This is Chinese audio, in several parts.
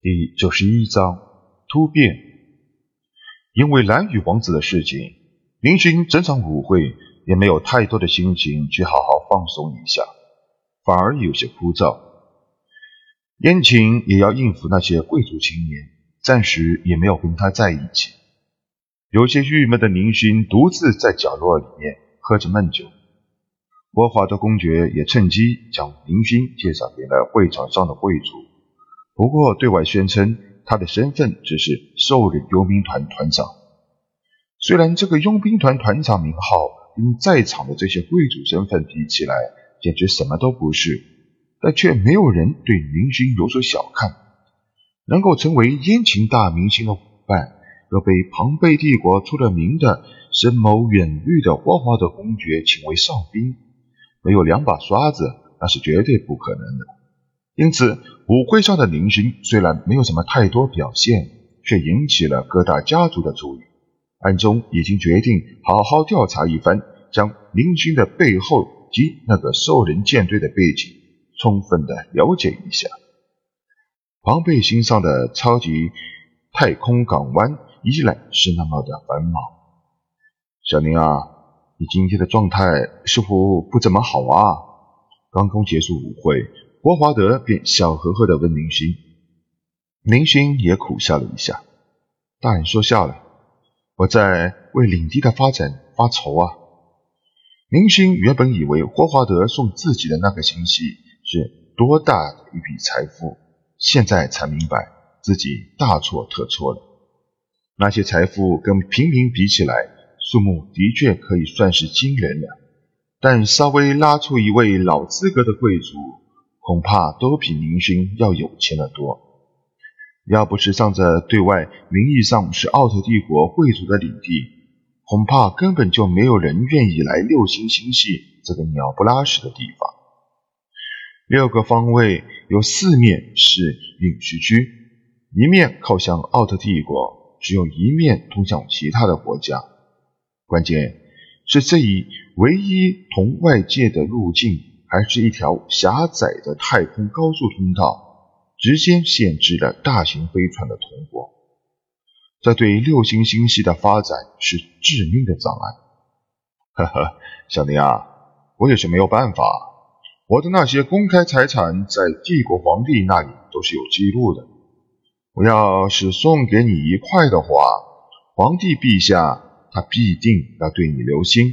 第九十一章突变。因为蓝羽王子的事情，林勋整场舞会也没有太多的心情去好好放松一下，反而有些枯燥。燕青也要应付那些贵族青年，暂时也没有跟他在一起。有些郁闷的林勋独自在角落里面喝着闷酒。波华的公爵也趁机将林勋介绍给了会场上的贵族。不过，对外宣称他的身份只是兽人佣兵团团长。虽然这个佣兵团团长名号跟在场的这些贵族身份比起来，简直什么都不是，但却没有人对明君有所小看。能够成为燕秦大明星的伙伴，又被庞贝帝国出了名的深谋远虑的霍华德公爵请为上宾，没有两把刷子，那是绝对不可能的。因此，舞会上的林勋虽然没有什么太多表现，却引起了各大家族的注意。暗中已经决定好好调查一番，将林勋的背后及那个兽人舰队的背景充分的了解一下。庞贝星上的超级太空港湾依然是那么的繁忙。小宁啊，你今天的状态似乎不怎么好啊！刚刚结束舞会。霍华德便笑呵呵地问林勋，林勋也苦笑了一下。大人说笑了，我在为领地的发展发愁啊。林勋原本以为霍华德送自己的那个星系是多大的一笔财富，现在才明白自己大错特错了。那些财富跟平民比起来，数目的确可以算是惊人了，但稍微拉出一位老资格的贵族。恐怕都比林勋要有钱的多。要不是仗着对外名义上是奥特帝国贵族的领地，恐怕根本就没有人愿意来六星星系这个鸟不拉屎的地方。六个方位有四面是隐士区，一面靠向奥特帝国，只有一面通向其他的国家。关键是这一唯一同外界的路径。还是一条狭窄的太空高速通道，直接限制了大型飞船的通过。这对六星星系的发展是致命的障碍。呵呵，小林啊，我也是没有办法。我的那些公开财产在帝国皇帝那里都是有记录的。我要是送给你一块的话，皇帝陛下他必定要对你留心。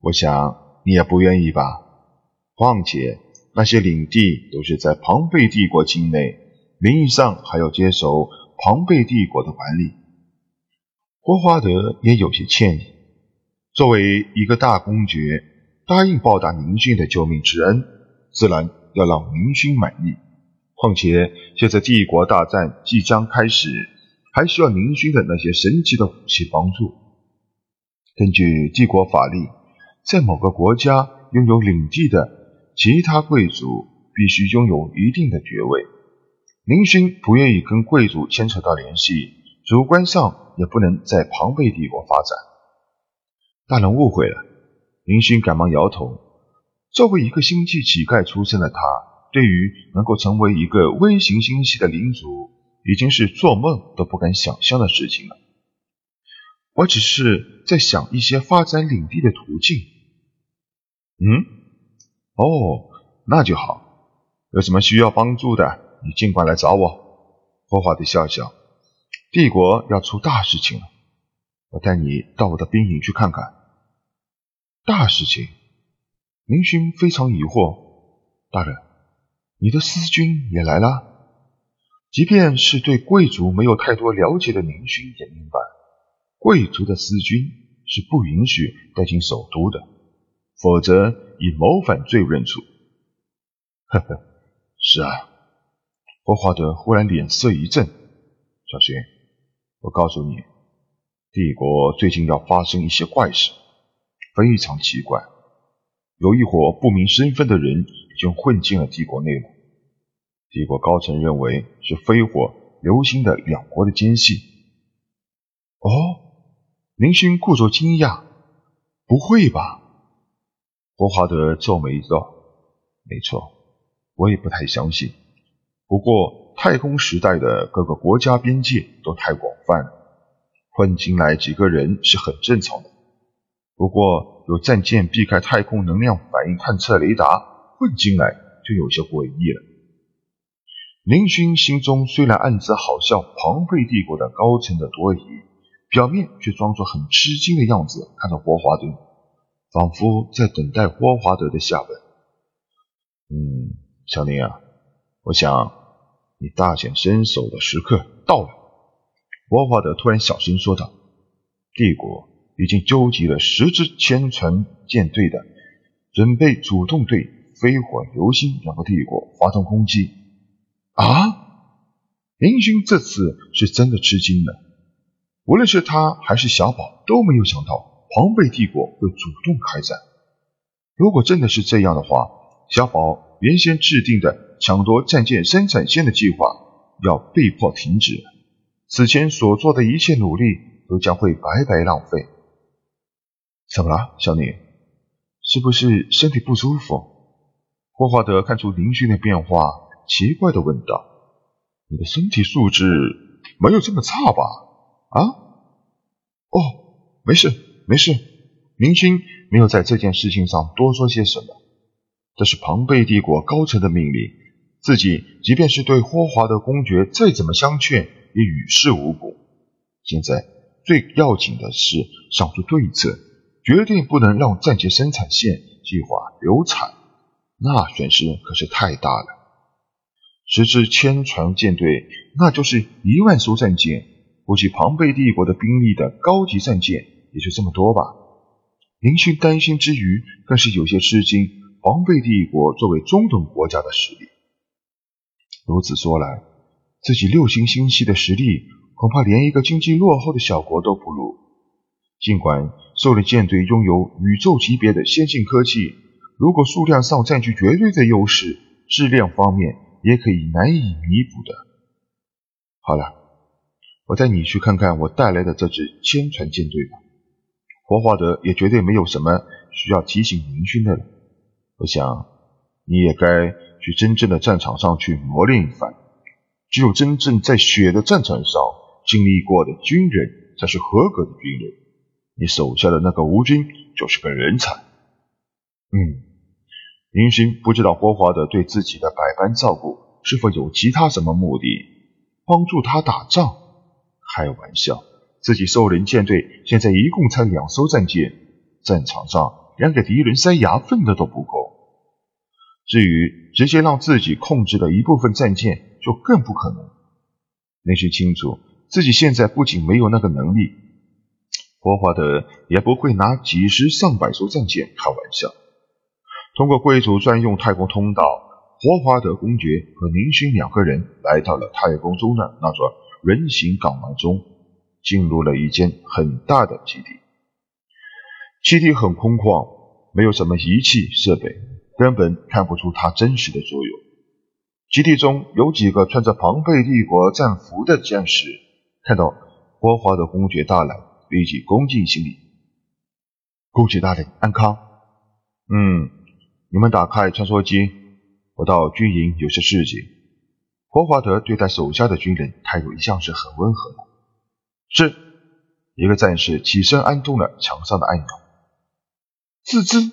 我想你也不愿意吧？况且那些领地都是在庞贝帝国境内，名义上还要接受庞贝帝国的管理。霍华德也有些歉意，作为一个大公爵，答应报答明勋的救命之恩，自然要让明勋满意。况且现在帝国大战即将开始，还需要明勋的那些神奇的武器帮助。根据帝国法律，在某个国家拥有领地的。其他贵族必须拥有一定的爵位，林勋不愿意跟贵族牵扯到联系，主观上也不能在庞贝帝国发展。大人误会了，林勋赶忙摇头。作为一个星际乞丐出身的他，对于能够成为一个微型星系的领主，已经是做梦都不敢想象的事情了。我只是在想一些发展领地的途径。嗯。哦，那就好。有什么需要帮助的，你尽管来找我。霍华德笑笑。帝国要出大事情了，我带你到我的兵营去看看。大事情？林勋非常疑惑。大人，你的私军也来了？即便是对贵族没有太多了解的林勋也明白，贵族的私军是不允许带进首都的。否则以谋反罪认处。呵呵，是啊。霍华德忽然脸色一震。小心，我告诉你，帝国最近要发生一些怪事，非常奇怪。有一伙不明身份的人已经混进了帝国内部。帝国高层认为是飞火流星的两国的奸细。哦，林勋故作惊讶。不会吧？霍华德皱眉道：“没错，我也不太相信。不过太空时代的各个国家边界都太广泛了，混进来几个人是很正常的。不过有战舰避开太空能量反应探测雷达混进来，就有些诡异了。林勋心中虽然暗自好笑庞贝帝国的高层的多疑，表面却装作很吃惊的样子，看着霍华德，仿佛在等待霍华德的下文。嗯，小林啊，我想你大显身手的时刻到了。霍华德突然小声说道：“帝国已经纠集了十支千船舰队的，准备主动对飞火流星两个帝国发动攻击。”啊！林勋这次是真的吃惊了。无论是他还是小宝都没有想到庞贝帝国会主动开战。如果真的是这样的话，小宝原先制定的抢夺战舰生产线的计划要被迫停止，此前所做的一切努力都将会白白浪费。怎么了，小宁？是不是身体不舒服？霍华德看出林勋的变化。奇怪的问道：“你的身体素质没有这么差吧？”啊？哦，没事，没事。明星没有在这件事情上多说些什么。这是庞贝帝国高层的命令，自己即便是对霍华德公爵再怎么相劝，也于事无补。现在最要紧的是想出对策，绝对不能让战舰生产线计划流产，那损失可是太大了。十支千船舰队，那就是一万艘战舰。估计庞贝帝国的兵力的高级战舰也就这么多吧。林勋担心之余，更是有些吃惊。庞贝帝国作为中等国家的实力，如此说来，自己六星星系的实力恐怕连一个经济落后的小国都不如。尽管兽人舰队拥有宇宙级别的先进科技，如果数量上占据绝对的优势，质量方面。也可以难以弥补的。好了，我带你去看看我带来的这支千船舰队吧。霍华德也绝对没有什么需要提醒明勋的了。我想你也该去真正的战场上去磨练一番。只有真正在血的战场上经历过的军人，才是合格的军人。你手下的那个吴军就是个人才。嗯。林勋不知道霍华德对自己的百般照顾是否有其他什么目的，帮助他打仗？开玩笑，自己兽人舰队现在一共才两艘战舰，战场上连给敌人塞牙缝的都不够。至于直接让自己控制的一部分战舰，就更不可能。林勋清楚，自己现在不仅没有那个能力，霍华德也不会拿几十上百艘战舰开玩笑。通过贵族专用太空通道，霍华德公爵和林勋两个人来到了太空中的那座人形港湾中，进入了一间很大的基地。基地很空旷，没有什么仪器设备，根本看不出它真实的作用。基地中有几个穿着庞贝帝国战服的战士，看到霍华德公爵到来，立即恭敬行礼：“公爵大人安康。”嗯。你们打开穿梭机，我到军营有些事情。霍华德对待手下的军人态度一向是很温和的。是，一个战士起身按动了墙上的按钮。吱吱，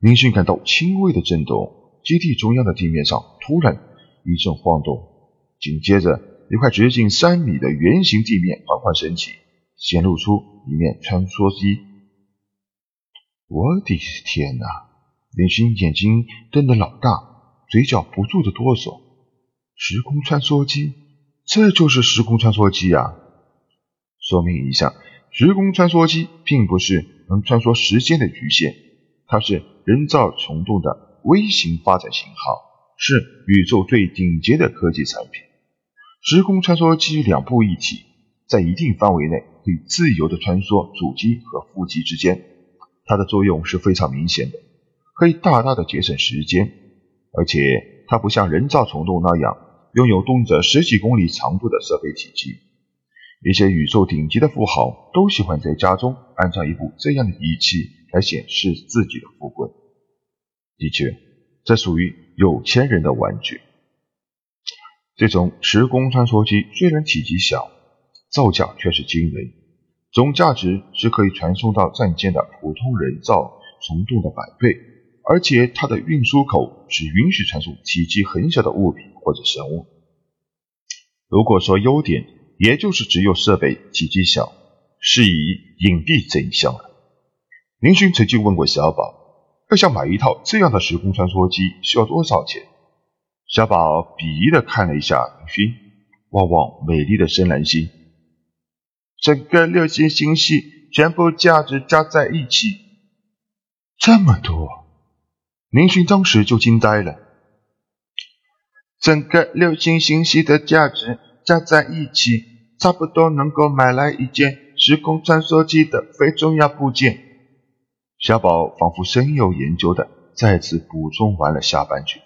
林勋感到轻微的震动，基地中央的地面上突然一阵晃动，紧接着一块直径三米的圆形地面缓缓升起，显露出一面穿梭机。我的天哪！林勋眼睛瞪得老大，嘴角不住的哆嗦。时空穿梭机，这就是时空穿梭机啊！说明一下，时空穿梭机并不是能穿梭时间的局限，它是人造虫洞的微型发展型号，是宇宙最顶级的科技产品。时空穿梭机两部一体，在一定范围内可以自由的穿梭主机和副机之间，它的作用是非常明显的。可以大大的节省时间，而且它不像人造虫洞那样拥有动辄十几公里长度的设备体积。一些宇宙顶级的富豪都喜欢在家中安装一部这样的仪器来显示自己的富贵。的确，这属于有钱人的玩具。这种时空穿梭机虽然体积小，造价却是惊人，总价值是可以传送到战舰的普通人造虫洞的百倍，而且它的运输口只允许传送体积很小的物品或者生物。如果说优点，也就是只有设备体积小，适宜隐蔽这一项了。林勋曾经问过小宝，要想买一套这样的时空穿梭机需要多少钱？小宝鄙夷的看了一下林勋，望望美丽的深蓝星，整个六星星系全部价值加在一起，这么多！林勋当时就惊呆了。整个六星星系的价值加在一起，差不多能够买来一件时空穿梭机的非重要部件。小宝仿佛深有研究的再次补充完了下半句。